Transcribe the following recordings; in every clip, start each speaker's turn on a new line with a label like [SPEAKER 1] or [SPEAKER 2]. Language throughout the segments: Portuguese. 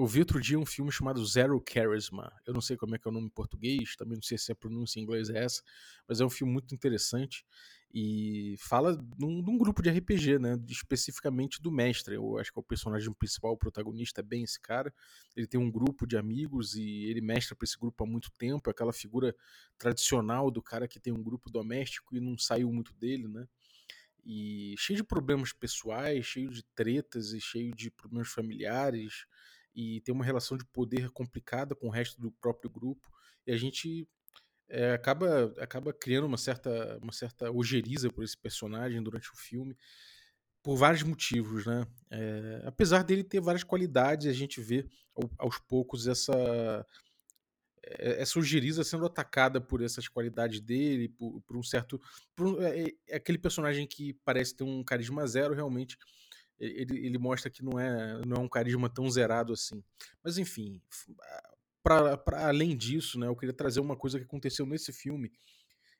[SPEAKER 1] Eu vi outro dia um filme chamado Zero Charisma. Eu não sei como é que é o nome em português, também não sei se a pronúncia em inglês é essa, mas é um filme muito interessante e fala de um, grupo de RPG, né? Especificamente do mestre. Eu acho que é o personagem principal, o protagonista é bem esse cara. Ele tem um grupo de amigos e ele mestra para esse grupo há muito tempo. É aquela figura tradicional do cara que tem um grupo doméstico e não saiu muito dele, né? E cheio de problemas pessoais, cheio de tretas e cheio de problemas familiares e tem uma relação de poder complicada com o resto do próprio grupo. E a gente é, acaba, acaba criando uma certa, uma certa ojeriza por esse personagem durante o filme, por vários motivos, né? É, apesar dele ter várias qualidades, a gente vê aos poucos essa essa ojeriza sendo atacada por essas qualidades dele, por, por um certo. Por, é, é, aquele personagem que parece ter um carisma zero, realmente ele, ele mostra que não é, não é um carisma tão zerado assim. Mas enfim, para além disso, né, eu queria trazer uma coisa que aconteceu nesse filme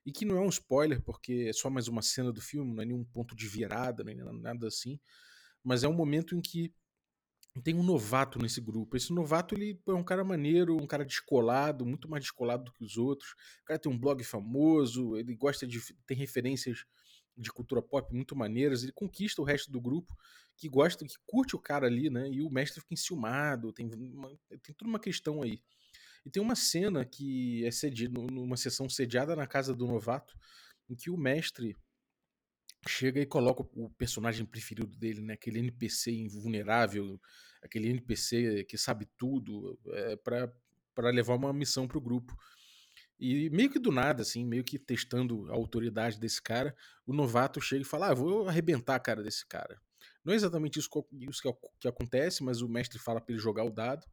[SPEAKER 1] e que não é um spoiler, porque é só mais uma cena do filme, não é nenhum ponto de virada, nem nada assim, mas é um momento em que tem um novato nesse grupo. Esse novato ele é um cara maneiro, um cara descolado, muito mais descolado do que os outros. O cara tem um blog famoso, ele gosta de tem referências de cultura pop muito maneiras, ele conquista o resto do grupo que gosta, que curte o cara ali, né? E o mestre fica enciumado, tem, uma, tem toda uma questão aí. E tem uma cena que é cedido, numa sessão sediada na casa do novato, em que o mestre chega e coloca o personagem preferido dele, né? Aquele NPC invulnerável, aquele NPC que sabe tudo, é, para levar uma missão pro grupo. E meio que do nada, assim, meio que testando a autoridade desse cara, o novato chega e fala: Ah, vou arrebentar a cara desse cara. Não é exatamente isso, que, acontece, mas o mestre fala para ele jogar o dado.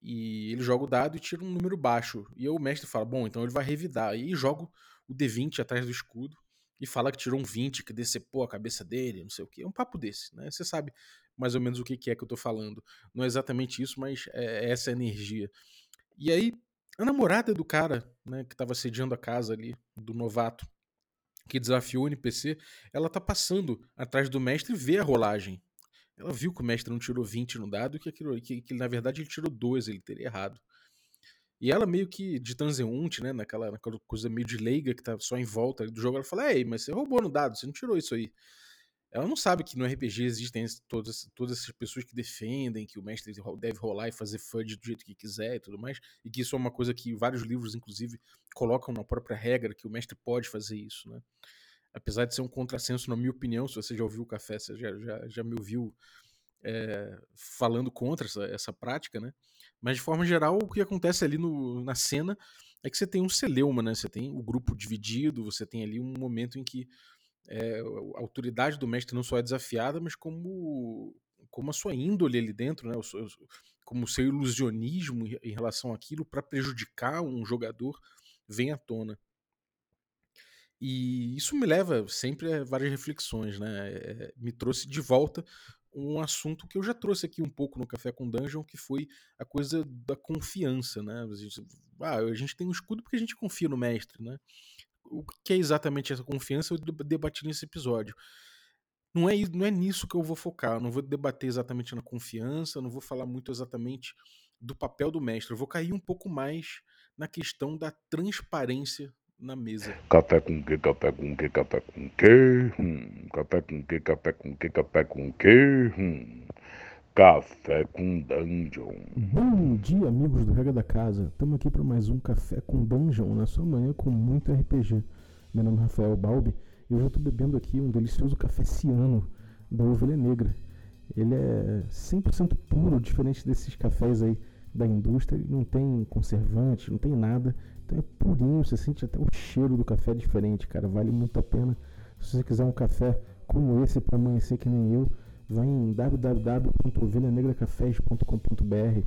[SPEAKER 1] E ele joga o dado e tira um número baixo. E o mestre fala: Bom, então ele vai revidar. E joga o D20 atrás do escudo e fala que tirou um 20, que decepou a cabeça dele, não sei o que. É um papo desse, né? Você sabe mais ou menos o que é que eu tô falando. Não é exatamente isso, mas é, é essa energia. E aí a namorada do cara, né, que tava sediando a casa ali, do novato, que desafiou o NPC, ela tá passando atrás do mestre e vê a rolagem. Ela viu que o mestre não tirou 20 no dado, que, aquilo, que, que na verdade ele tirou 2, ele teria errado. E ela meio que de transeunte, né, naquela, naquela coisa meio de leiga que tá só em volta do jogo, ela fala: "Ei, mas você roubou no dado, você não tirou isso aí". Ela não sabe que no RPG existem todas, todas essas pessoas que defendem que o mestre deve rolar e fazer FUD do jeito que quiser e tudo mais, e que isso é uma coisa que vários livros, inclusive, colocam na própria regra, que o mestre pode fazer isso, né? Apesar de ser um contrassenso, na minha opinião, se você já ouviu o café, você já, já, já me ouviu é, falando contra essa, essa prática, né? Mas de forma geral, o que acontece ali no, na cena é que você tem um celeuma, né? Você tem o grupo dividido, você tem ali um momento em que é, a autoridade do mestre não só é desafiada, mas como, como a sua índole ali dentro, né? Como o seu ilusionismo em relação àquilo para prejudicar um jogador vem à tona. E isso me leva sempre a várias reflexões, né? É, me trouxe de volta um assunto que eu já trouxe aqui um pouco no Café com Dungeon, que foi a coisa da confiança, né? A gente, ah, a gente tem um escudo porque a gente confia no mestre, né? O que é exatamente essa confiança, eu debati nesse episódio. Não é, não é nisso que eu vou focar, eu não vou debater exatamente na confiança, não vou falar muito exatamente do papel do mestre, eu vou cair um pouco mais na questão da transparência na mesa.
[SPEAKER 2] Café com que, café com que, café com que, hum, café com que, café com que, café com que, hum. Café com Dungeon.
[SPEAKER 3] Bom dia, amigos do Rega da Casa. Estamos aqui para mais um Café com Dungeon na sua manhã com muito RPG. Meu nome é Rafael Balbi e hoje eu estou bebendo aqui um delicioso café ciano da Ovelha Negra. Ele é 100% puro, diferente desses cafés aí da indústria. Ele não tem conservante, não tem nada. Então é purinho, você sente até o cheiro do café diferente, cara. Vale muito a pena. Se você quiser um café como esse para amanhecer que nem eu, vai em www.ovelhanegracafés.com.br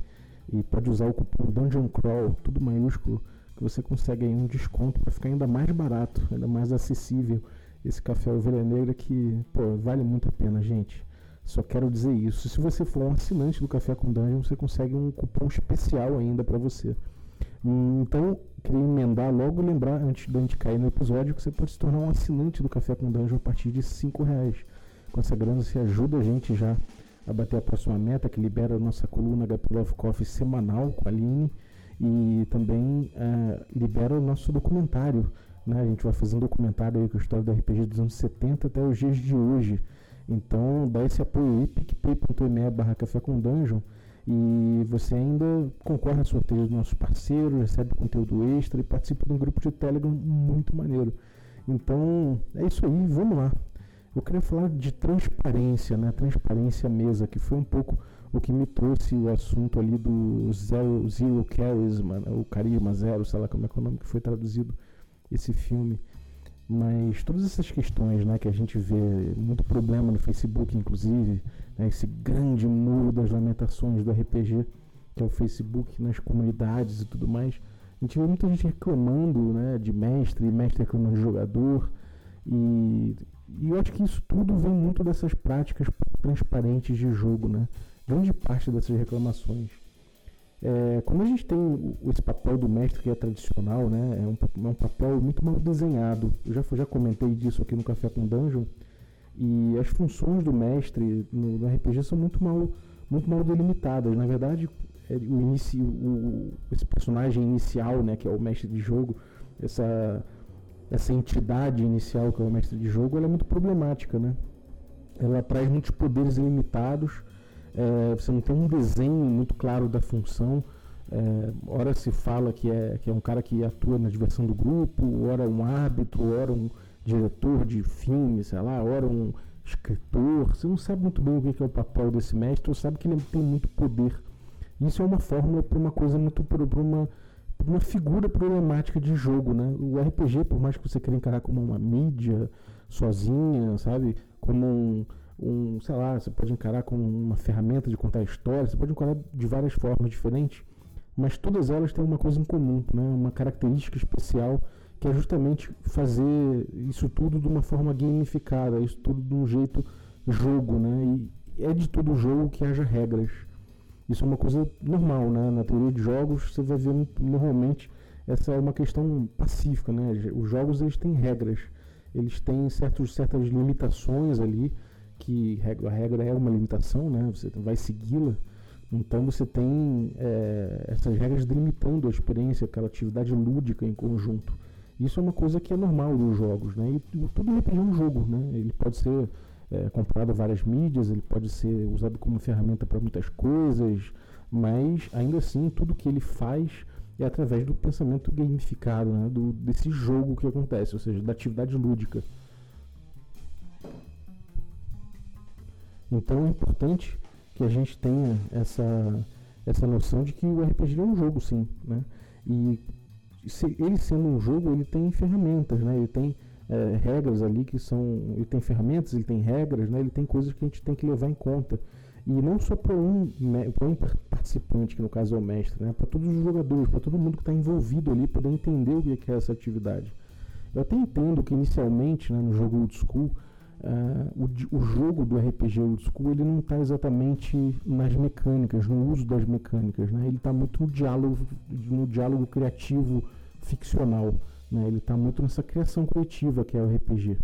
[SPEAKER 3] e pode usar o cupom Dungeon Crawl, tudo maiúsculo, que você consegue aí um desconto para ficar ainda mais barato, ainda mais acessível esse café Ovelha Negra que, pô, vale muito a pena, gente. Só quero dizer isso. Se você for um assinante do Café com Dungeon, você consegue um cupom especial ainda para você. Então, queria emendar logo lembrar, antes de a gente cair no episódio, que você pode se tornar um assinante do Café com Dungeon a partir de 5 reais com essa grana você ajuda a gente já
[SPEAKER 1] a bater a próxima meta, que libera a nossa coluna HP Love Coffee semanal com a Aline e também uh, libera o nosso documentário. Né? A gente vai fazer um documentário aí com a história do RPG dos anos 70 até os dias de hoje. Então dá esse apoio aí, picpay.me barra café com dungeon e você ainda concorre a sorteios dos nossos parceiros, recebe conteúdo extra e participa de um grupo de Telegram muito maneiro. Então é isso aí, vamos lá. Eu queria falar de transparência, né? Transparência mesa, que foi um pouco o que me trouxe o assunto ali do Zero, zero Charisma, né? o Carisma Zero, sei lá como é, que é o nome que foi traduzido esse filme. Mas todas essas questões né, que a gente vê, muito problema no Facebook, inclusive, né, esse grande muro das lamentações do RPG, que é o Facebook, nas comunidades e tudo mais, a gente vê muita gente reclamando né, de mestre, mestre reclamando de jogador, e, e eu acho que isso tudo vem muito dessas práticas transparentes de jogo, né? grande parte dessas reclamações. É, quando a gente tem esse papel do mestre que é tradicional, né, é um, é um papel muito mal desenhado. Eu já, já comentei disso aqui no Café com Dungeon. E as funções do mestre no, no RPG são muito mal, muito mal delimitadas. Na verdade, é, o inicio, o, esse personagem inicial, né, que é o mestre de jogo, essa, essa entidade inicial que é o mestre de jogo, ela é muito problemática, né? Ela traz muitos poderes ilimitados é, você não tem um desenho muito claro da função. É, ora se fala que é, que é um cara que atua na diversão do grupo, ora um árbitro, ora um diretor de filme, sei lá, ora um escritor. Você não sabe muito bem o que é o papel desse mestre, ou sabe que ele tem muito poder. Isso é uma fórmula para uma coisa muito para uma uma figura problemática de jogo, né? O RPG, por mais que você queira encarar como uma mídia sozinha, sabe, como um, um, sei lá, você pode encarar como uma ferramenta de contar histórias, você pode encarar de várias formas diferentes, mas todas elas têm uma coisa em comum, né? uma característica especial que é justamente fazer isso tudo de uma forma gamificada, isso tudo de um jeito jogo, né? E é de todo jogo que haja regras. Isso é uma coisa normal, né? Na teoria de jogos, você vai ver normalmente essa é uma questão pacífica, né? Os jogos eles têm regras, eles têm certos, certas limitações ali que a regra é uma limitação, né? Você vai segui-la. Então você tem é, essas regras delimitando a experiência, aquela atividade lúdica em conjunto. Isso é uma coisa que é normal dos jogos, né? E tudo RPG é um jogo, né? Ele pode ser é, comprado a várias mídias, ele pode ser usado como ferramenta para muitas coisas, mas ainda assim tudo que ele faz é através do pensamento gamificado, né? do, desse jogo que acontece, ou seja, da atividade lúdica. Então é importante que a gente tenha essa, essa noção de que o RPG é um jogo, sim. Né? E se, ele sendo um jogo, ele tem ferramentas, né? ele tem é, regras ali que são. Ele tem ferramentas, ele tem regras, né? ele tem coisas que a gente tem que levar em conta. E não só para um, um participante, que no caso é o mestre, né? para todos os jogadores, para todo mundo que está envolvido ali, poder entender o que é essa atividade. Eu até entendo que inicialmente, né, no jogo Old School, Uh, o, o, jogo do RPG Old School ele não está exatamente nas mecânicas, no uso das mecânicas, né? ele está muito no diálogo, no diálogo criativo ficcional, né? ele está muito nessa criação coletiva que é o RPG,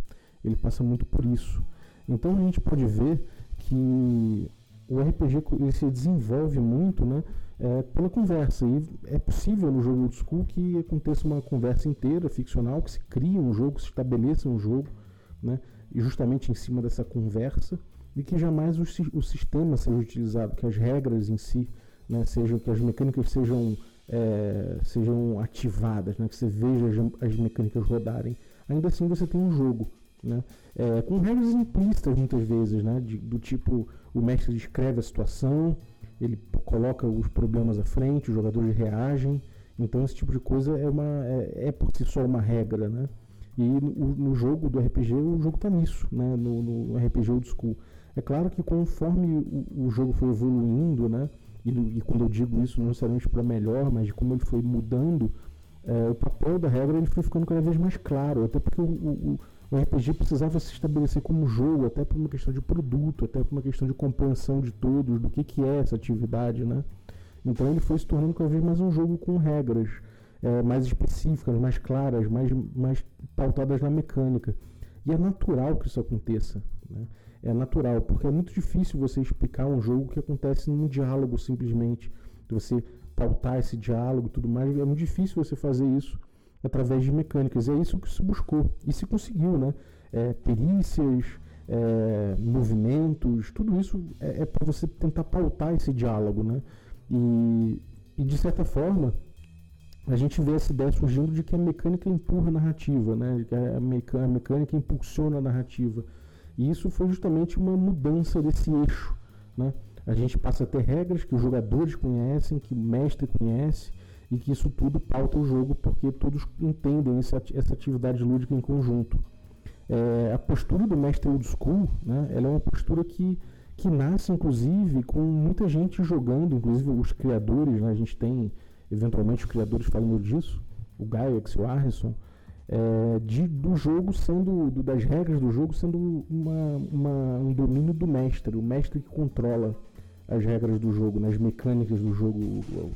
[SPEAKER 1] ele passa muito por isso. Então a gente pode ver que o RPG ele se desenvolve muito né, é, pela conversa. E é possível no jogo old school que aconteça uma conversa inteira ficcional, que se crie um jogo, se estabeleça um jogo, né? justamente em cima dessa conversa, e que jamais o, o sistema seja utilizado, que as regras em si, né, sejam, que as mecânicas sejam, é, sejam ativadas, né, que você veja as, as, mecânicas rodarem. Ainda assim você tem um jogo. Né, é, com regras implícitas muitas vezes, né, de, do tipo o mestre descreve a situação, ele coloca os problemas à frente, os jogadores reagem. Então esse tipo de coisa é, uma, é, é por si só uma regra. Né? E no, no, jogo do RPG, o jogo está nisso, né? No, no, RPG Old School. É claro que conforme o, o jogo foi evoluindo, né? E, e, quando eu digo isso, não necessariamente para melhor, mas de como ele foi mudando, é, o papel da regra ele foi ficando cada vez mais claro. Até porque o, o, o RPG precisava se estabelecer como jogo, até por uma questão de produto, até por uma questão de compreensão de todos, do que, que é essa atividade, né? Então ele foi se tornando cada vez mais um jogo com regras é, mais específicas, mais claras, mais, mais pautadas na mecânica. E é natural que isso aconteça. Né? É natural, porque é muito difícil você explicar um jogo que acontece num diálogo simplesmente, você pautar esse diálogo e tudo mais, é muito difícil você fazer isso através de mecânicas. É isso que se buscou e se conseguiu, né? É, perícias, é, movimentos, tudo isso é, é para você tentar pautar esse diálogo, né? E, e de certa forma a gente vê essa ideia surgindo de que a mecânica empurra a narrativa, né? Que a mecânica impulsiona a narrativa. E isso foi justamente uma mudança desse eixo, né? A gente passa a ter regras que os jogadores conhecem, que o mestre conhece, e que isso tudo pauta o jogo, porque todos entendem essa, atividade lúdica em conjunto. É, a postura do mestre old school, né, ela é uma postura que, que nasce, inclusive, com muita gente jogando, inclusive os criadores, né, a gente tem, eventualmente, os criadores falando disso, o Gaiex, o Harrison, é, de, do jogo sendo, do, das regras do jogo sendo uma, uma, um domínio do mestre, o mestre que controla as regras do jogo, né, mecânicas do jogo,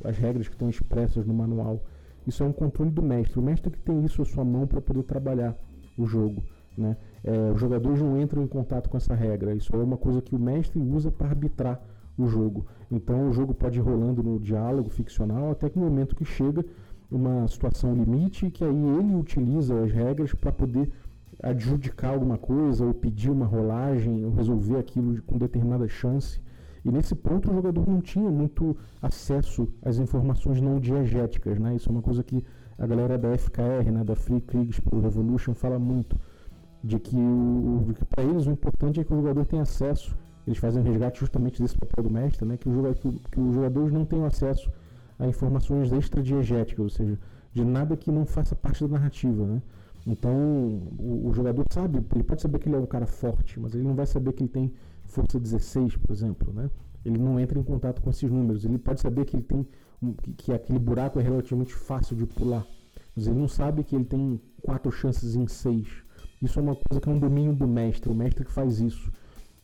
[SPEAKER 1] as regras que estão expressas no manual. Isso é um controle do mestre. O mestre que tem isso à sua mão para poder trabalhar o jogo. Né? É, os jogadores não entram em contato com essa regra. Isso é uma coisa que o mestre usa para arbitrar o jogo. Então o jogo pode ir rolando no diálogo ficcional até que no momento que chega uma situação limite que aí ele utiliza as regras para poder adjudicar alguma coisa ou pedir uma rolagem ou resolver aquilo com determinada chance e nesse ponto o jogador não tinha muito acesso às informações não diegéticas, né? Isso é uma coisa que a galera da FKR, né, da Free Kriegs Revolution fala muito de que, que para eles o importante é que o jogador tenha acesso. Eles fazem resgate justamente desse papel do mestre, né? Que, o jogador, que, que os jogadores não tenham acesso a informações extra-diegéticas, ou seja, de nada que não faça parte da narrativa, né? Então, o, o, jogador sabe, ele pode saber que ele é um cara forte, mas ele não vai saber que ele tem força 16, por exemplo, né? Ele não entra em contato com esses números. Ele pode saber que ele tem que, que aquele buraco é relativamente fácil de pular, mas ele não sabe que ele tem quatro chances em seis. Isso é uma coisa que é um domínio do mestre, o mestre que faz isso.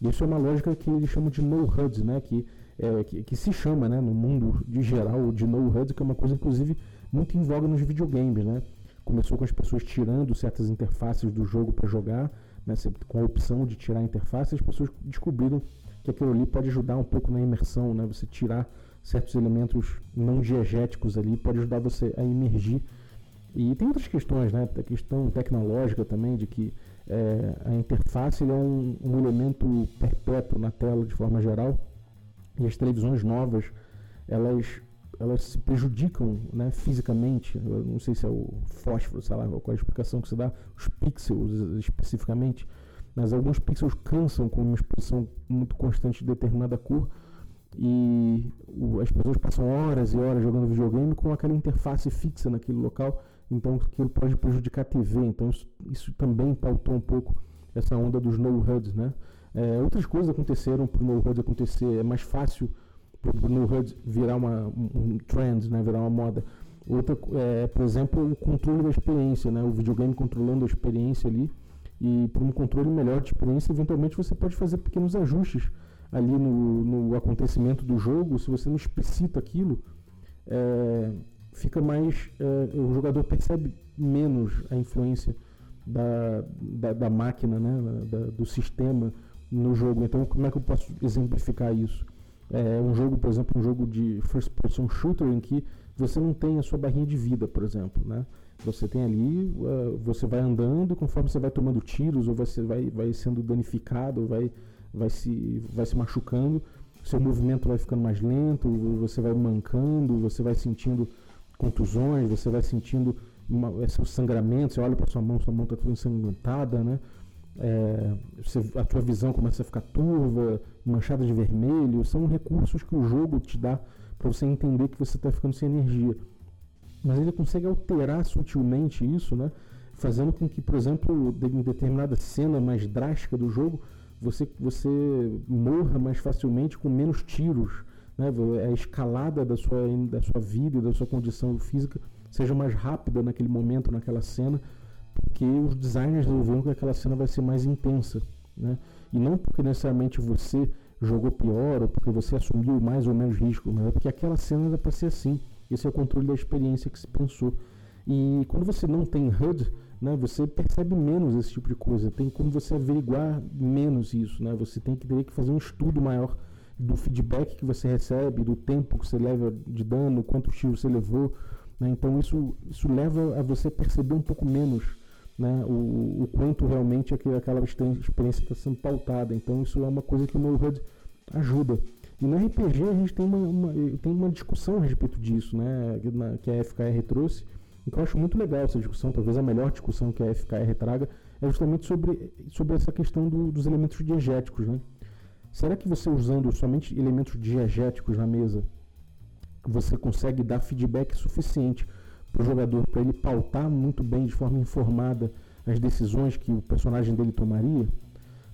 [SPEAKER 1] Isso é uma lógica que eles chamam de no HUD, né? Que, é, que, que, se chama, né, no mundo de geral, de no HUD, que é uma coisa inclusive muito em voga nos videogames, né? Começou com as pessoas tirando certas interfaces do jogo para jogar né, com a opção de tirar a interface, as pessoas descobriram que aquilo ali pode ajudar um pouco na imersão, né? Você tirar certos elementos não diegéticos ali pode ajudar você a emergir. E tem outras questões, né? A questão tecnológica também, de que é, a interface é um, um, elemento perpétuo na tela de forma geral. E as televisões novas, elas elas se prejudicam né, fisicamente. Eu não sei se é o fósforo, sei lá, qual é a explicação que se dá, os pixels especificamente, mas alguns pixels cansam com uma exposição muito constante de determinada cor e as pessoas passam horas e horas jogando videogame com aquela interface fixa naquele local, então aquilo pode prejudicar a TV. Então isso, isso também pautou um pouco essa onda dos no-HUDs, né? É, outras coisas aconteceram para o no-HUD acontecer, é mais fácil no HUD virar uma, um trend, né, virar uma moda. Outra, é, por exemplo, o controle da experiência, né, o videogame controlando a experiência ali. E para um controle melhor de experiência, eventualmente você pode fazer pequenos ajustes ali no, no acontecimento do jogo. Se você não explicita aquilo, é, fica mais. É, o jogador percebe menos a influência da, da, da máquina, né, da, do sistema no jogo. Então, como é que eu posso exemplificar isso? é, um jogo, por exemplo, um jogo de first person shooter em que você não tem a sua barrinha de vida, por exemplo, né? Você tem ali, uh, você vai andando, conforme você vai tomando tiros, ou você vai, vai sendo danificado, ou vai, vai, se, vai se machucando, seu movimento vai ficando mais lento, você vai mancando, você vai sentindo contusões, você vai sentindo uma, sangramento, você olha para sua mão, sua mão está toda ensangrentada, né? É, você, a tua visão começa a ficar turva, manchada de vermelho, são recursos que o jogo te dá para você entender que você está ficando sem energia. Mas ele consegue alterar sutilmente isso, né? fazendo com que, por exemplo, em determinada cena mais drástica do jogo, você, você morra mais facilmente com menos tiros. Né? A escalada da sua, da sua vida e da sua condição física seja mais rápida naquele momento, naquela cena, porque os designers resolveram que aquela cena vai ser mais intensa, né? E não porque necessariamente você jogou pior ou porque você assumiu mais ou menos risco, mas é porque aquela cena era para ser assim. Esse é o controle da experiência que se pensou. E quando você não tem HUD, né, você percebe menos esse tipo de coisa. Tem como você averiguar menos isso. Né? Você tem que ter que fazer um estudo maior do feedback que você recebe, do tempo que você leva de dano, quanto tiro você levou. Né? Então isso, isso leva a você perceber um pouco menos né, o, o quanto realmente aquela, experiência está sendo pautada. Então isso é uma coisa que o No HUD ajuda. E no RPG a gente tem uma, uma, tem uma discussão a respeito disso, né, que a FKR trouxe, e que eu acho muito legal essa discussão, talvez a melhor discussão que a FKR traga, é justamente sobre, sobre essa questão do, dos elementos diegéticos. Né? Será que você usando somente elementos diegéticos na mesa, você consegue dar feedback suficiente para o jogador, para ele pautar muito bem, de forma informada, as decisões que o personagem dele tomaria?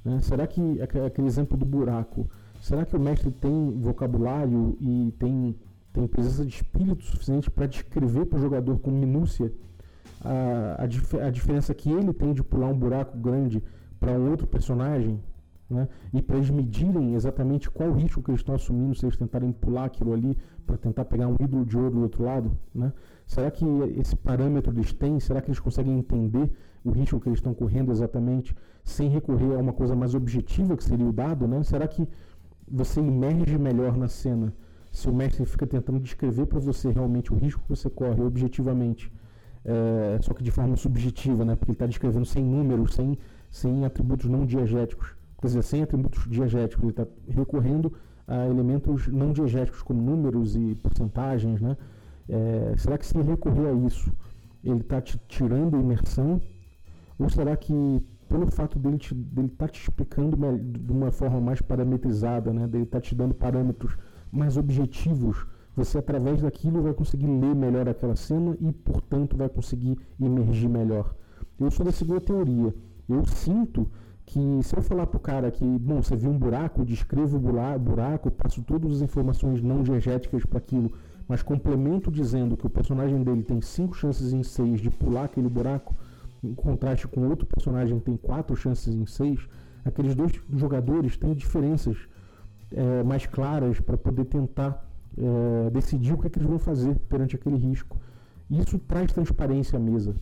[SPEAKER 1] Né? Será que aquele exemplo do buraco Será que o mestre tem vocabulário e tem, tem presença de espírito suficiente para descrever para o jogador com minúcia a, a, dif a, diferença que ele tem de pular um buraco grande para um outro personagem? Né? E para eles medirem exatamente qual risco que eles estão assumindo se eles tentarem pular aquilo ali para tentar pegar um ídolo de ouro do outro lado? Né? Será que esse parâmetro eles têm? Será que eles conseguem entender o risco que eles estão correndo exatamente sem recorrer a uma coisa mais objetiva que seria o dado? Né? Será que você emerge melhor na cena se o mestre fica tentando descrever para você realmente o risco que você corre objetivamente, é, só que de forma subjetiva, né? Porque ele está descrevendo sem números, sem, sem atributos não diegéticos. Quer dizer, sem atributos diegéticos, ele está recorrendo a elementos não diegéticos, como números e porcentagens, né? É, será que se recorrer a isso, ele está te tirando a imersão? Ou será que pelo fato dele estar dele tá te explicando de uma forma mais parametrizada, né? dele estar tá te dando parâmetros mais objetivos, você através daquilo vai conseguir ler melhor aquela cena e, portanto, vai conseguir emergir melhor. Eu sou da segunda teoria. Eu sinto que se eu falar para o cara que, bom, você viu um buraco, descrevo o buraco, passo todas as informações não diegéticas para aquilo, mas complemento dizendo que o personagem dele tem 5 chances em 6 de pular aquele buraco, em contraste com outro personagem que tem quatro chances em seis, aqueles dois jogadores têm diferenças é, mais claras para poder tentar é, decidir o que, é que eles vão fazer perante aquele risco. Isso traz transparência à mesa.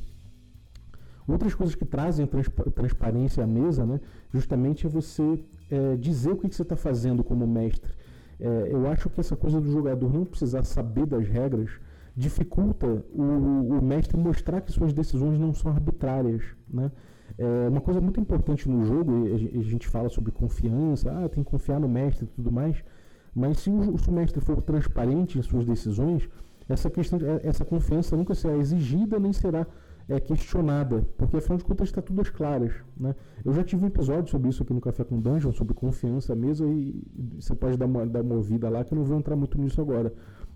[SPEAKER 1] Outras coisas que trazem transparência à mesa, né, justamente é você é, dizer o que, que você está fazendo como mestre. É, eu acho que essa coisa do jogador não precisar saber das regras dificulta o, o, mestre mostrar que suas decisões não são arbitrárias. Né? É uma coisa muito importante no jogo, a gente fala sobre confiança, ah, tem que confiar no mestre e tudo mais, mas se o, se o mestre for transparente em suas decisões, essa, questão, essa confiança nunca será exigida nem será é, questionada, porque afinal de contas está tudo às claras. Né? Eu já tive um episódio sobre isso aqui no Café com Dungeon, sobre confiança mesmo, e você pode dar uma, dar uma ouvida lá, que eu não vou entrar muito nisso agora.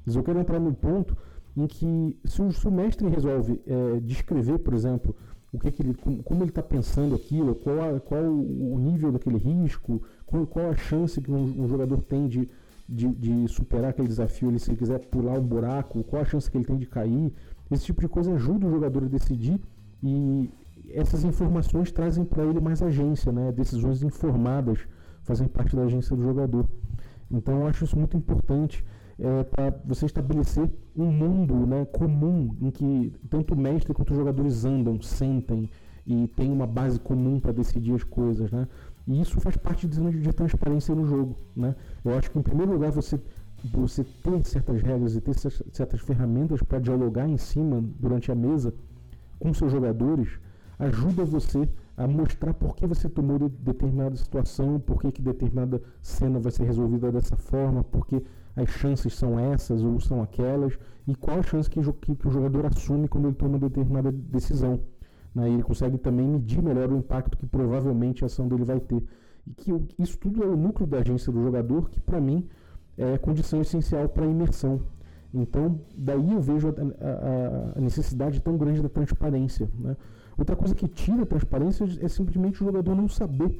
[SPEAKER 1] Mas eu quero entrar no ponto em que se o, se o mestre resolve é, descrever, por exemplo, o que, que ele, como, ele está pensando aquilo, qual, a, qual o nível daquele risco, qual, qual a chance que um, um jogador tem de, de, de, superar aquele desafio, ele, se ele quiser pular um buraco, qual a chance que ele tem de cair, esse tipo de coisa ajuda o jogador a decidir e essas informações trazem para ele mais agência, né? decisões informadas fazem parte da agência do jogador. Então eu acho isso muito importante é, para você estabelecer um mundo né, comum em que tanto o mestre quanto os jogadores andam, sentem e tem uma base comum para decidir as coisas, né? E isso faz parte de, de transparência no jogo, né? Eu acho que em primeiro lugar você você ter certas regras e ter certas ferramentas para dialogar em cima durante a mesa com seus jogadores ajuda você a mostrar por que você tomou de determinada situação, por que, que determinada cena vai ser resolvida dessa forma, porque as chances são essas ou são aquelas, e qual a chance que, que, que o jogador assume quando ele toma determinada decisão. Né? E ele consegue também medir melhor o impacto que provavelmente a ação dele vai ter. E que isso tudo é o núcleo da agência do jogador, que para mim é condição essencial para a imersão. Então, daí eu vejo a, a, a, necessidade tão grande da transparência. Né? Outra coisa que tira a transparência é simplesmente o jogador não saber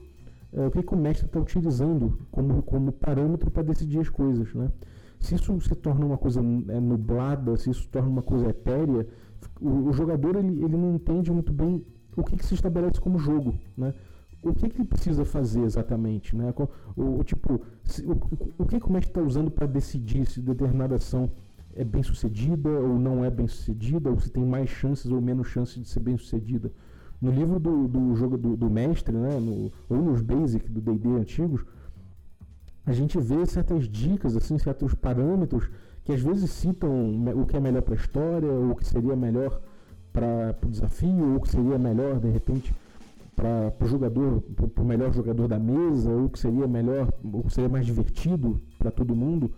[SPEAKER 1] é, o que, que, o mestre está utilizando como, como parâmetro para decidir as coisas. Né? Se isso se torna uma coisa é, nublada, se isso se torna uma coisa etérea, o, o jogador ele, ele não entende muito bem o que, que se estabelece como jogo. Né? O que, que, ele precisa fazer exatamente, né? O, o tipo, se, o, o, que, que o mestre está usando para decidir se determinada ação é bem sucedida ou não é bem sucedida, ou se tem mais chances ou menos chances de ser bem sucedida. No livro do, do jogo do, do mestre, né, no, ou nos basic do D&D antigos, a gente vê certas dicas, assim, certos parâmetros que às vezes citam o que é melhor para a história, ou o que seria melhor para o desafio, ou o que seria melhor, de repente, para o jogador, para o melhor jogador da mesa, ou que seria melhor, ou que seria mais divertido para todo mundo.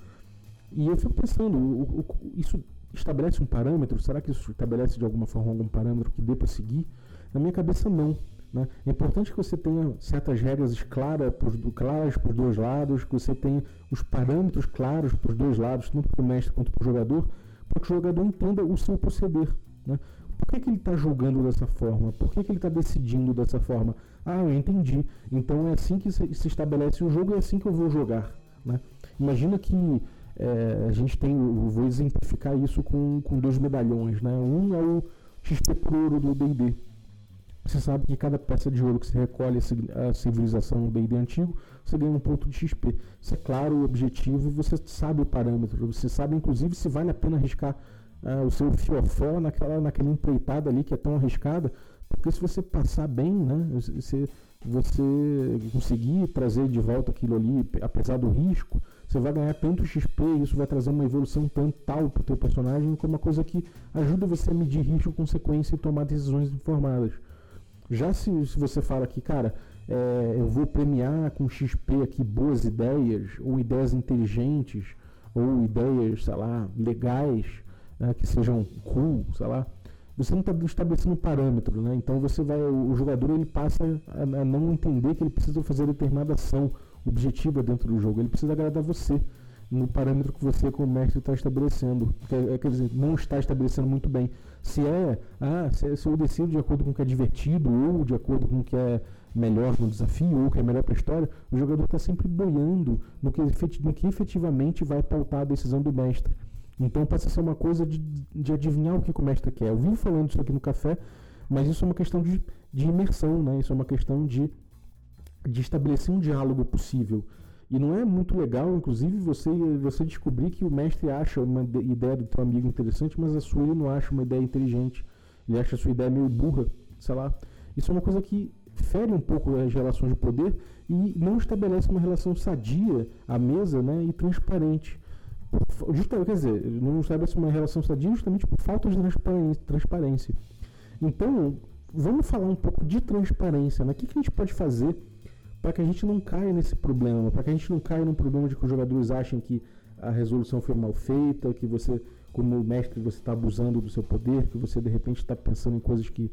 [SPEAKER 1] E eu fico pensando, o, o, isso estabelece um parâmetro? Será que isso estabelece de alguma forma algum parâmetro que dê para seguir? Na minha cabeça, não. Né? É importante que você tenha certas regras claras para os dois lados, que você tenha os parâmetros claros para os dois lados, tanto para o mestre quanto para o jogador, para que o jogador entenda o seu proceder. Né? Por que, que ele está jogando dessa forma? Por que, que ele está decidindo dessa forma? Ah, eu entendi. Então é assim que se estabelece o jogo e é assim que eu vou jogar. Né? Imagina que é, a gente tem, vou exemplificar isso com, com dois medalhões. Né? Um é o XP por ouro do D&D você sabe que cada peça de ouro que você recolhe a civilização no D&D antigo, você ganha um ponto de XP. Isso é claro o objetivo, você sabe o parâmetro, você sabe inclusive se vale a pena arriscar uh, o seu fiofó naquela, naquela empreitada ali que é tão arriscada, porque se você passar bem, né, você, você conseguir trazer de volta aquilo ali, apesar do risco, você vai ganhar tanto XP e isso vai trazer uma evolução tanto tal para o teu personagem como uma coisa que ajuda você a medir risco, consequência e tomar decisões informadas. Já se, se você fala que, cara, é, eu vou premiar com XP aqui boas ideias, ou ideias inteligentes, ou ideias, sei lá, legais, né, que sejam cool, sei lá, você não está estabelecendo um parâmetro, né? Então você vai, o jogador ele passa a, a não entender que ele precisa fazer determinada ação objetiva dentro do jogo. Ele precisa agradar você no parâmetro que você, como mestre, está estabelecendo. Quer, quer, dizer, não está estabelecendo muito bem. Se é, ah, se, se eu decido de acordo com o que é divertido, ou de acordo com o que é melhor no desafio, ou o que é melhor para a história, o jogador está sempre boiando no que, no que efetivamente vai pautar a decisão do mestre. Então passa a ser uma coisa de, de adivinhar o que o mestre quer. Eu vim falando isso aqui no café, mas isso é uma questão de, de imersão, né? isso é uma questão de, de estabelecer um diálogo possível. E não é muito legal, inclusive, você, você descobrir que o mestre acha uma ideia do teu amigo interessante, mas a sua ele não acha uma ideia inteligente. Ele acha a sua ideia meio burra, sei lá. Isso é uma coisa que fere um pouco as relações de poder e não estabelece uma relação sadia à mesa né, e transparente. Justamente, quer dizer, não estabelece uma relação sadia justamente por falta de transparência. Então, vamos falar um pouco de transparência. Né? O que, que a gente pode fazer para que a gente não caia nesse problema, para que a gente não caia no problema de que os jogadores achem que a resolução foi mal feita, que você, como mestre, você está abusando do seu poder, que você de repente está pensando em coisas que,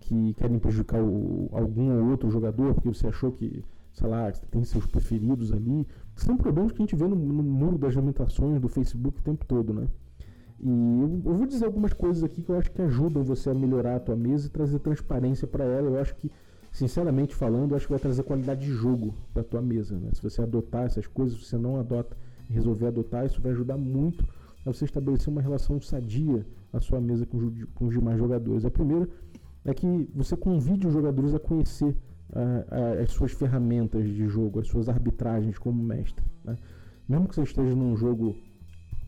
[SPEAKER 1] que querem prejudicar o, algum ou outro jogador, porque você achou que, sei lá, tem seus preferidos ali. São problemas que a gente vê no, no muro das lamentações do Facebook o tempo todo, né? E eu, eu, vou dizer algumas coisas aqui que eu acho que ajudam você a melhorar a tua mesa e trazer transparência para ela. Eu acho que sinceramente falando, acho que vai trazer qualidade de jogo para tua mesa. Né? Se você adotar essas coisas, se você não adota e resolver adotar, isso vai ajudar muito a você estabelecer uma relação sadia à sua mesa com, com os demais jogadores. A primeira é que você convide os jogadores a conhecer uh, as suas ferramentas de jogo, as suas arbitragens como mestre. Né? Mesmo que você esteja num jogo.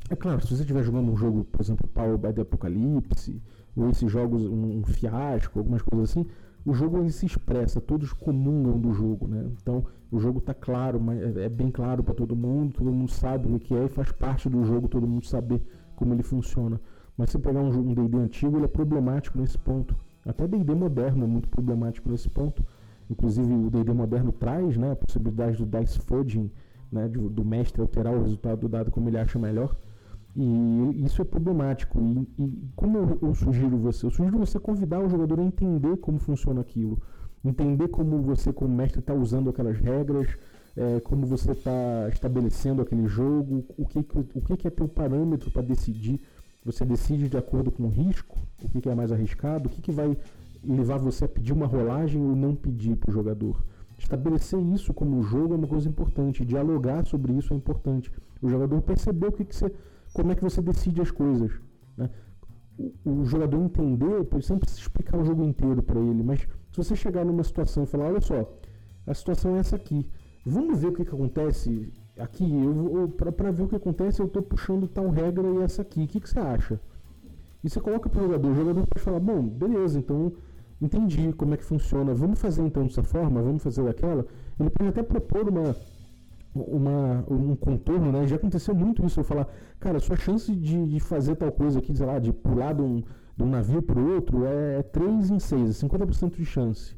[SPEAKER 1] É claro, se você estiver jogando um jogo, por exemplo, Power by the Apocalypse, ou esses jogos, um, um fiasco, algumas coisas assim, o jogo ele se expressa, todos comungam do jogo, né? Então o jogo está claro, é, é bem claro para todo mundo, todo mundo sabe o que é e faz parte do jogo todo mundo saber como ele funciona. Mas se pegar um D&D antigo, ele é problemático nesse ponto. Até D&D moderno é muito problemático nesse ponto. Inclusive o D&D moderno traz, né, a possibilidade do dice fudging, né, do, do mestre alterar o resultado do dado como ele acha melhor. E isso é problemático. E, e como eu, eu, sugiro você? Eu sugiro você convidar o jogador a entender como funciona aquilo. Entender como você, como mestre, está usando aquelas regras, é, como você está estabelecendo aquele jogo, o que, o que é teu parâmetro para decidir. Você decide de acordo com o risco, o que, que é mais arriscado, o que, que vai levar você a pedir uma rolagem ou não pedir para o jogador. Estabelecer isso como jogo é uma coisa importante, dialogar sobre isso é importante. O jogador perceber que, que você como é que você decide as coisas. Né? O, o, jogador entender, pode sempre explicar o jogo inteiro para ele, mas se você chegar numa situação e falar, olha só, a situação é essa aqui, vamos ver o que, que acontece aqui, para ver o que acontece, eu estou puxando tal regra e essa aqui. O que, que você acha? E você coloca para o jogador. O jogador pode falar: bom, beleza, então entendi como é que funciona. Vamos fazer então dessa forma, vamos fazer daquela. Ele pode até propor uma, uma, um contorno, né? Já aconteceu muito isso. Eu falar, cara, sua chance de, de fazer tal coisa aqui, sei lá, de pular de um, de um navio para o outro é 3 em 6, é 50% de chance.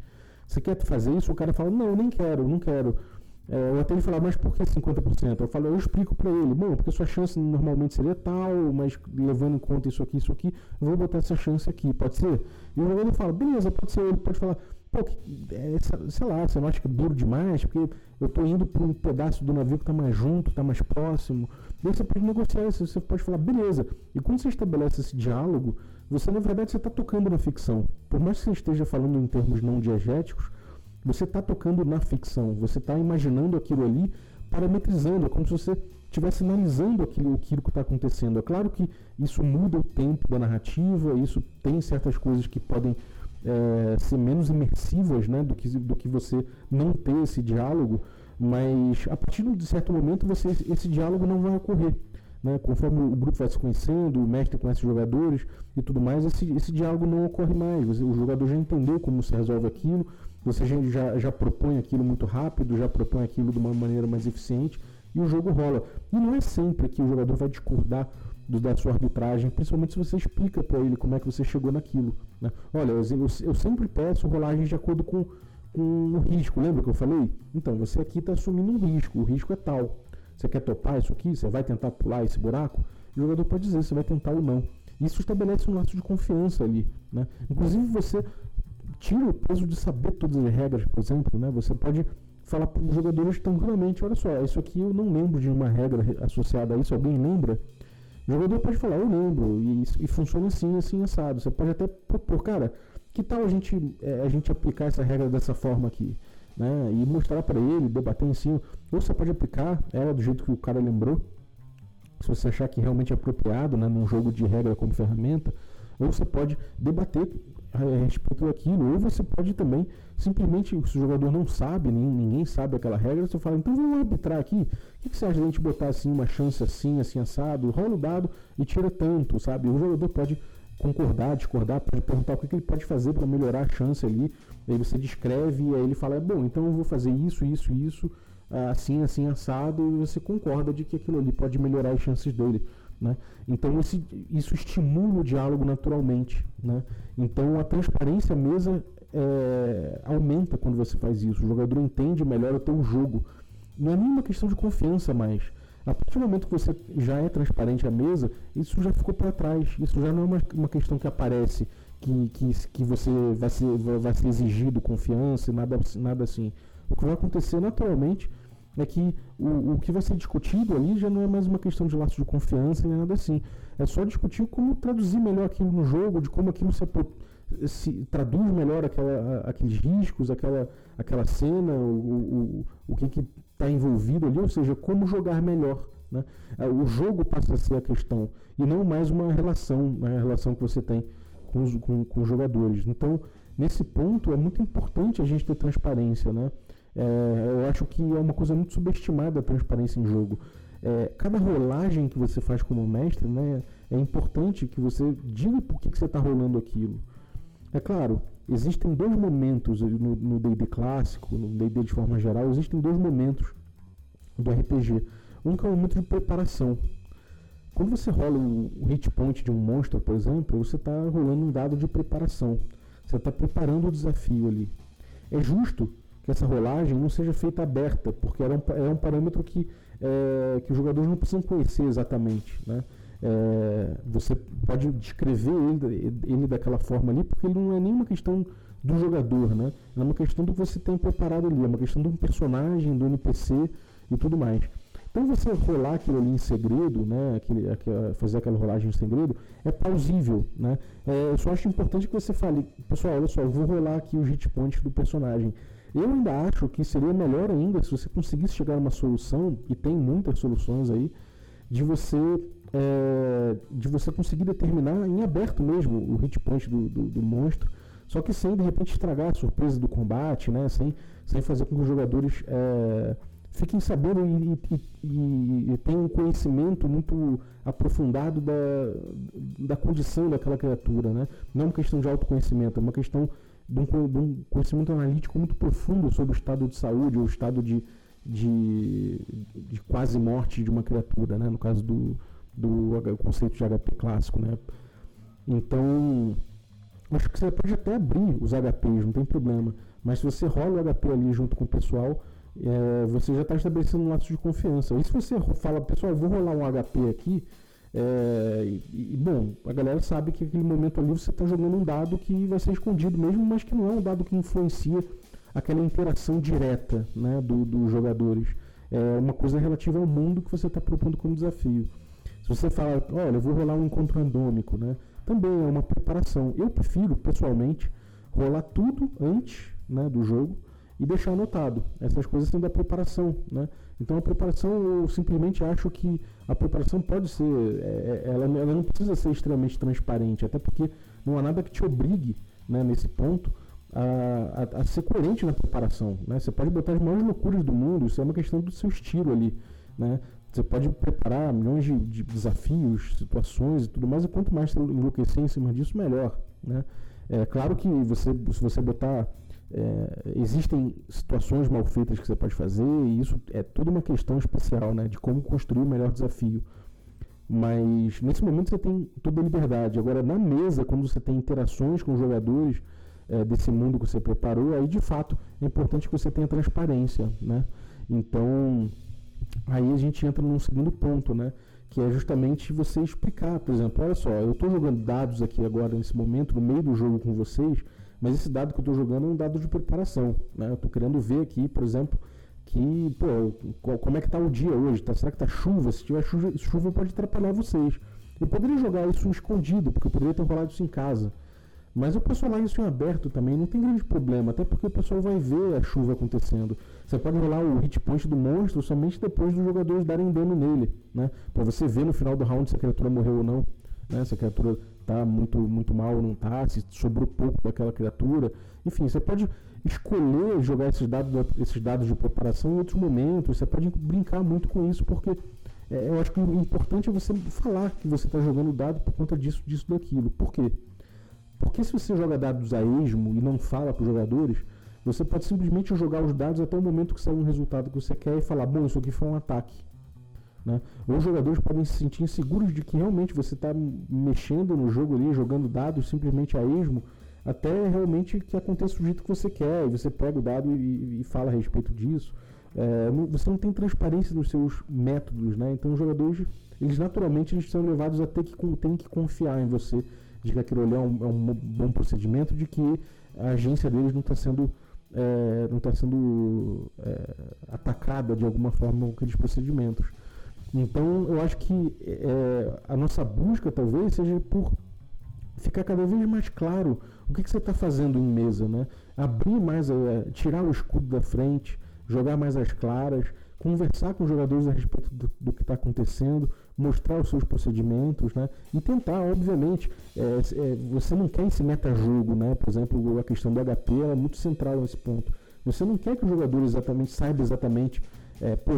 [SPEAKER 1] Você quer fazer isso? O cara fala, não, nem quero, não quero. É, eu até ele falar, mas por que 50%? Eu falo, eu explico para ele, bom, porque sua chance normalmente seria tal, mas levando em conta isso aqui, isso aqui, vou botar essa chance aqui, pode ser? E o jogador fala, beleza, pode ser. Ele pode falar, pô, é, sei lá, você não acha que é duro demais? Porque eu estou indo para um pedaço do navio que está mais junto, está mais próximo. E aí você pode negociar isso, você pode falar, beleza. E quando você estabelece esse diálogo, você na verdade você está tocando na ficção. Por mais que você esteja falando em termos não diegéticos, você está tocando na ficção, você está imaginando aquilo ali, parametrizando, é como se você estivesse analisando aquilo, aquilo que está acontecendo. É claro que isso muda o tempo da narrativa, isso tem certas coisas que podem é, ser menos imersivas né, do, que, do que você não ter esse diálogo, mas a partir de certo momento você, esse diálogo não vai ocorrer. Né? Conforme o grupo vai se conhecendo, o mestre conhece os jogadores e tudo mais, esse, esse diálogo não ocorre mais. O jogador já entendeu como se resolve aquilo, você já, já propõe aquilo muito rápido, já propõe aquilo de uma maneira mais eficiente e o jogo rola. E não é sempre que o jogador vai discordar do, da sua arbitragem, principalmente se você explica para ele como é que você chegou naquilo. Né? Olha, eu, eu, sempre peço rolagens de acordo com, com o risco, lembra que eu falei? Então, você aqui está assumindo um risco, o risco é tal. Você quer topar isso aqui? Você vai tentar pular esse buraco? O jogador pode dizer se vai tentar ou não. Isso estabelece um laço de confiança ali. Né? Inclusive, você tira o peso de saber todas as regras, por exemplo, né? Você pode falar para os jogadores tranquilamente, olha só, isso aqui eu não lembro de uma regra associada a isso, alguém lembra? O jogador pode falar, eu lembro, e, e funciona assim, assim, assado. Você pode até propor, cara, que tal a gente, é, a gente aplicar essa regra dessa forma aqui? Né? E mostrar para ele, debater em cima. Ou você pode aplicar ela do jeito que o cara lembrou, se você achar que realmente é apropriado, né, num jogo de regra como ferramenta, ou você pode debater a respeito daquilo. Ou você pode também, simplesmente, se o jogador não sabe, ninguém, sabe aquela regra, você fala, então vamos arbitrar aqui. O que, você acha de a gente botar assim uma chance assim, assim, assado? Rola o dado e tira tanto, sabe? O jogador pode concordar, discordar, pode perguntar o que, ele pode fazer para melhorar a chance ali. Aí você descreve e aí ele fala, bom, então eu vou fazer isso, isso, isso, assim, assim, assado, e você concorda de que aquilo ali pode melhorar as chances dele. Né? Então esse, isso estimula o diálogo naturalmente. Né? Então a transparência mesa é, aumenta quando você faz isso. O jogador entende melhor o teu jogo. Não é nenhuma questão de confiança mais. A partir do momento que você já é transparente à mesa, isso já ficou para trás. Isso já não é uma, uma questão que aparece, que, que, que você vai ser, vai ser exigido confiança, nada, nada assim. O que vai acontecer naturalmente é que o, o que vai ser discutido ali já não é mais uma questão de laço de confiança nem nada assim. É só discutir como traduzir melhor aquilo no jogo, de como aquilo se, se traduz melhor aquela, aqueles riscos, aquela, aquela cena, o, o, o que está envolvido ali, ou seja, como jogar melhor. Né? É, o jogo passa a ser a questão e não mais uma relação, uma relação que você tem com os, com, com os jogadores. Então, nesse ponto, é muito importante a gente ter transparência. Né? É, eu acho que é uma coisa muito subestimada a transparência em jogo. É, cada rolagem que você faz como mestre, né, é importante que você diga por que, que você está rolando aquilo. É claro, existem dois momentos no D&D clássico, no D&D de forma geral, existem dois momentos do RPG. Um que é o momento de preparação. Quando você rola o hit point de um monstro, por exemplo, você está rolando um dado de preparação. Você está preparando o desafio ali. É justo que essa rolagem não seja feita aberta, porque é um, é um parâmetro que, é, que os jogadores não precisam conhecer exatamente. Né? É, você pode descrever ele, ele daquela forma ali, porque ele não é nenhuma questão do jogador, né? é uma questão do que você tem preparado ali, é uma questão de um personagem, do NPC e tudo mais. Então você rolar aquilo ali em segredo, né, aquele, aquela, fazer aquela rolagem em segredo, é plausível. Né? É, eu só acho importante que você fale, pessoal, olha só, eu vou rolar aqui o hit point do personagem. Eu ainda acho que seria melhor ainda se você conseguisse chegar a uma solução, e tem muitas soluções aí, de você é, de você conseguir determinar em aberto mesmo o hit point do, do, do, monstro, só que sem de repente estragar a surpresa do combate, né? sem, sem fazer com que os jogadores é, fiquem sabendo e, e, e, tenham um conhecimento muito aprofundado da, da condição daquela criatura. Né? Não é uma questão de autoconhecimento, é uma questão de um, de um conhecimento analítico muito profundo sobre o estado de saúde ou o estado de, de, de quase morte de uma criatura, né? no caso do, do conceito de HP clássico. Né? Então, acho que você pode até abrir os HPs, não tem problema. Mas se você rola o HP ali junto com o pessoal, é, você já está estabelecendo um laço de confiança. E se você fala, pessoal, vou rolar um HP aqui, é, e, bom, a galera sabe que aquele momento ali você está jogando um dado que vai ser escondido mesmo, mas que não é um dado que influencia aquela interação direta né, do, dos jogadores. É uma coisa relativa ao mundo que você está propondo como desafio. Se você fala, olha, eu vou rolar um encontro randômico, né, também é uma preparação. Eu prefiro, pessoalmente, rolar tudo antes né, do jogo e deixar anotado. Essas coisas são da preparação, né? Então a preparação eu simplesmente acho que a preparação pode ser, é, é, ela, ela, não precisa ser extremamente transparente, até porque não há nada que te obrigue, né, nesse ponto, a, a, a, ser coerente na preparação, né? Você pode botar as maiores loucuras do mundo, isso é uma questão do seu estilo ali, né? Você pode preparar milhões de, de desafios, situações e tudo mais, e quanto mais você enlouquecer em cima disso, melhor, né? É claro que você, se você botar é, existem situações mal feitas que você pode fazer e isso é toda uma questão especial, né, de como construir o melhor desafio. Mas nesse momento você tem toda a liberdade. Agora, na mesa, quando você tem interações com os jogadores é, desse mundo que você preparou, aí de fato é importante que você tenha transparência, né? Então, aí a gente entra num segundo ponto, né? Que é justamente você explicar, por exemplo, olha só, eu estou jogando dados aqui agora nesse momento, no meio do jogo com vocês, mas esse dado que eu estou jogando é um dado de preparação. Né? Eu estou querendo ver aqui, por exemplo, que, pô, como é que está o dia hoje? Tá, será que está chuva? Se tiver chuva, chuva pode atrapalhar vocês. Eu poderia jogar isso escondido, porque eu poderia ter rolado isso em casa. Mas eu posso rolar isso em aberto também, não tem grande problema, até porque o pessoal vai ver a chuva acontecendo. Você pode rolar o hit point do monstro somente depois dos jogadores darem dano nele, né? Para você ver no final do round se a criatura morreu ou não, né? Se a criatura tá muito, muito mal não tá, se sobrou pouco daquela criatura. Enfim, você pode escolher jogar esses dados, esses dados de preparação em outros momentos, você pode brincar muito com isso, porque é, eu acho que o importante é você falar que você está jogando dado por conta disso, disso, daquilo. Por quê? Porque se você joga dados a esmo e não fala para os jogadores, você pode simplesmente jogar os dados até o momento que sair um resultado que você quer e falar, bom, isso aqui foi um ataque. Né? Os jogadores podem se sentir inseguros de que realmente você está mexendo no jogo ali, jogando dados simplesmente a esmo, até realmente que aconteça o jeito que você quer, e você pega o dado e, e fala a respeito disso. É, você não tem transparência nos seus métodos, né? Então os jogadores, eles naturalmente eles são levados a ter que, tem que confiar em você, de que aquilo ali é um, é um bom procedimento, de que a agência deles não está sendo é, não está sendo é, atacada de alguma forma com aqueles procedimentos. Então, eu acho que é, a nossa busca talvez seja por ficar cada vez mais claro o que, que você está fazendo em mesa, né? Abrir mais, é, tirar o escudo da frente, jogar mais as claras, conversar com os jogadores a respeito do, do que está acontecendo, mostrar os seus procedimentos, né? E tentar, obviamente, é, é, você não quer esse meta-jogo, né? Por exemplo, a questão do HP é muito central nesse ponto. Você não quer que o jogador exatamente saiba exatamente, é, por,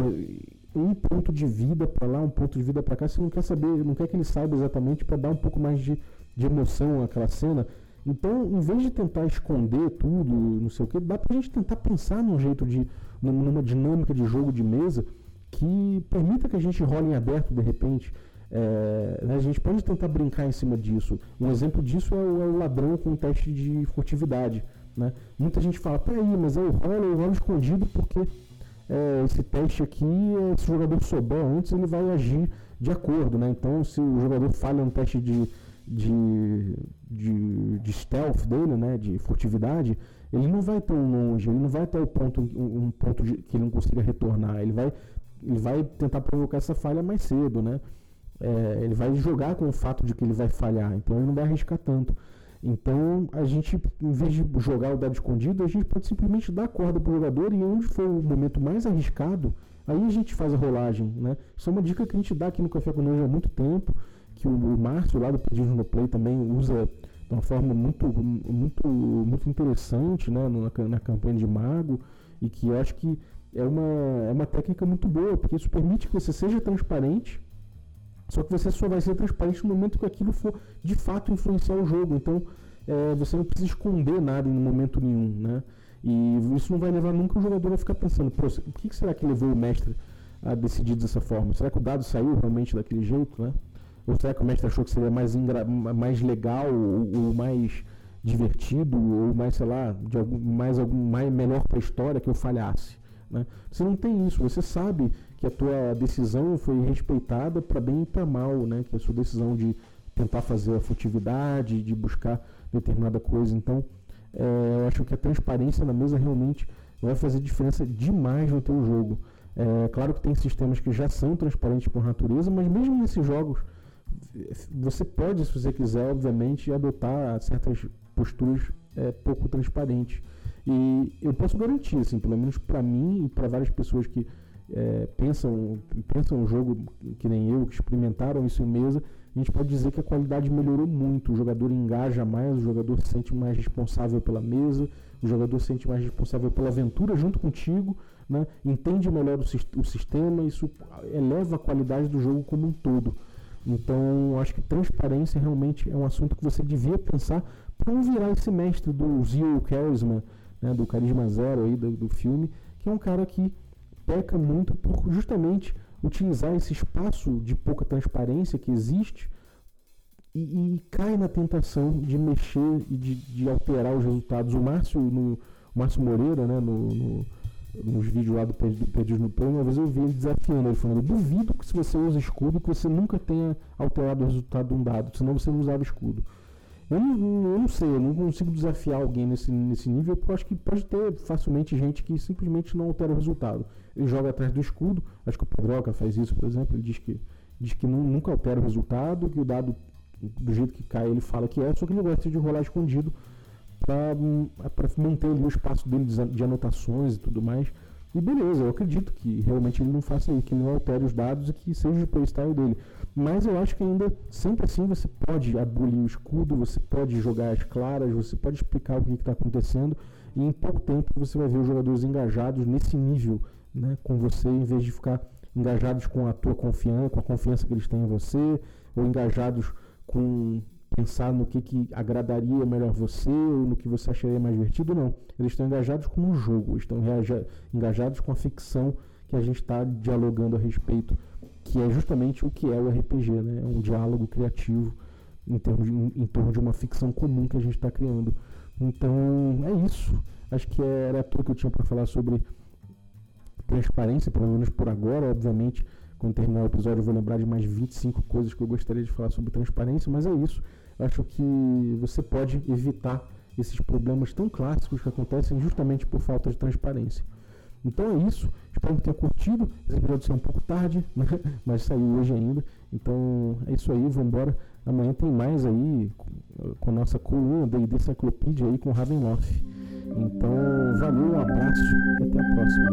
[SPEAKER 1] um ponto de vida para lá, um ponto de vida para cá, você não quer saber, não quer que ele saiba exatamente para dar um pouco mais de, de emoção àquela cena. Então, em vez de tentar esconder tudo, não sei o que, dá pra gente tentar pensar num jeito de. numa dinâmica de jogo de mesa que permita que a gente role em aberto de repente. É, né, a gente pode tentar brincar em cima disso. Um exemplo disso é o, é o ladrão com o teste de furtividade. Né? Muita gente fala, peraí, mas eu rolo, eu rolo escondido porque é, esse teste aqui, se o jogador souber antes, ele vai agir de acordo, né? Então, se o jogador falha no teste de, de, de, de, stealth dele, né? De furtividade, ele não vai tão longe, ele não vai até o ponto, um, um ponto de, que ele não consiga retornar. Ele vai, ele vai tentar provocar essa falha mais cedo, né? É, ele vai jogar com o fato de que ele vai falhar, então ele não vai arriscar tanto. Então, a gente, em vez de jogar o dado escondido, a gente pode simplesmente dar a corda para o jogador e onde for o momento mais arriscado, aí a gente faz a rolagem, né? Isso é uma dica que a gente dá aqui no Café com Nós há muito tempo, que o, o Márcio lá do Pedido no Play também usa de uma forma muito, muito, muito interessante, né? Na, na campanha de Mago, e que eu acho que é uma, é uma técnica muito boa, porque isso permite que você seja transparente, só que você só vai ser transparente no momento que aquilo for de fato influenciar o jogo. Então, é, você não precisa esconder nada em momento nenhum, né? E isso não vai levar nunca o jogador a ficar pensando, pô, o que será que levou o mestre a decidir dessa forma? Será que o dado saiu realmente daquele jeito, né? Ou será que o mestre achou que seria mais, mais legal ou, ou mais divertido ou mais, sei lá, de algum, mais algum mais melhor para a história que eu falhasse? Né? Você não tem isso, você sabe que a tua decisão foi respeitada para bem e para mal, né? que a sua decisão de tentar fazer a furtividade, de buscar determinada coisa. Então, é, eu acho que a transparência na mesa realmente vai fazer diferença demais no teu jogo. É, claro que tem sistemas que já são transparentes por natureza, mas mesmo nesses jogos, você pode, se você quiser, obviamente, adotar certas posturas é, pouco transparentes. E eu posso garantir, assim, pelo menos para mim e para várias pessoas que é, pensam pensam o jogo que nem eu, que experimentaram isso em mesa, a gente pode dizer que a qualidade melhorou muito. O jogador engaja mais, o jogador se sente mais responsável pela mesa, o jogador se sente mais responsável pela aventura junto contigo, né? entende melhor o, o sistema, isso eleva a qualidade do jogo como um todo. Então, acho que transparência realmente é um assunto que você devia pensar para não virar esse mestre do Zero Charisma, né, do Carisma Zero aí do, do filme, que é um cara que peca muito por justamente utilizar esse espaço de pouca transparência que existe e, e cai na tentação de mexer e de, de, alterar os resultados. O Márcio, no, o Márcio Moreira, né, no, no, nos vídeos lá do Perdidos no Play, uma vez eu vi ele desafiando, ele falando, duvido que se você usa escudo, que você nunca tenha alterado o resultado de um dado, senão você não usava escudo. Eu não, eu não sei, eu não consigo desafiar alguém nesse, nesse nível, porque eu acho que pode ter facilmente gente que simplesmente não altera o resultado. Ele joga atrás do escudo, acho que o Pedroca faz isso, por exemplo, ele diz que, diz que não, nunca altera o resultado, que o dado do jeito que cai ele fala que é, só que ele gosta de rolar escondido para manter ali o espaço dele de, de anotações e tudo mais. E beleza, eu acredito que realmente ele não faça isso, que não altere os dados e que seja o playstyle dele. Mas eu acho que ainda, sempre assim, você pode abolir o escudo, você pode jogar as claras, você pode explicar o que está acontecendo e em pouco tempo você vai ver os jogadores engajados nesse nível né, com você, em vez de ficar engajados com a tua confiança, com a confiança que eles têm em você, ou engajados com pensar no que, que agradaria melhor você ou no que você acharia mais divertido, não. Eles estão engajados com o jogo, estão engajados com a ficção que a gente está dialogando a respeito, que é justamente o que é o RPG, né? É um diálogo criativo em, termos de, em, em torno de uma ficção comum que a gente está criando. Então é isso. Acho que era tudo que eu tinha para falar sobre transparência, pelo menos por agora, obviamente. Quando terminar o episódio, eu vou lembrar de mais 25 coisas que eu gostaria de falar sobre transparência, mas é isso acho que você pode evitar esses problemas tão clássicos que acontecem justamente por falta de transparência. Então é isso. Espero que tenha curtido. Esse episódio saiu um pouco tarde, né? mas saiu hoje ainda. Então é isso aí, vamos embora. Amanhã tem mais aí com a nossa coluna da ID Enciclopédia aí com o Ravenloft. Então, valeu, um abraço e até a próxima.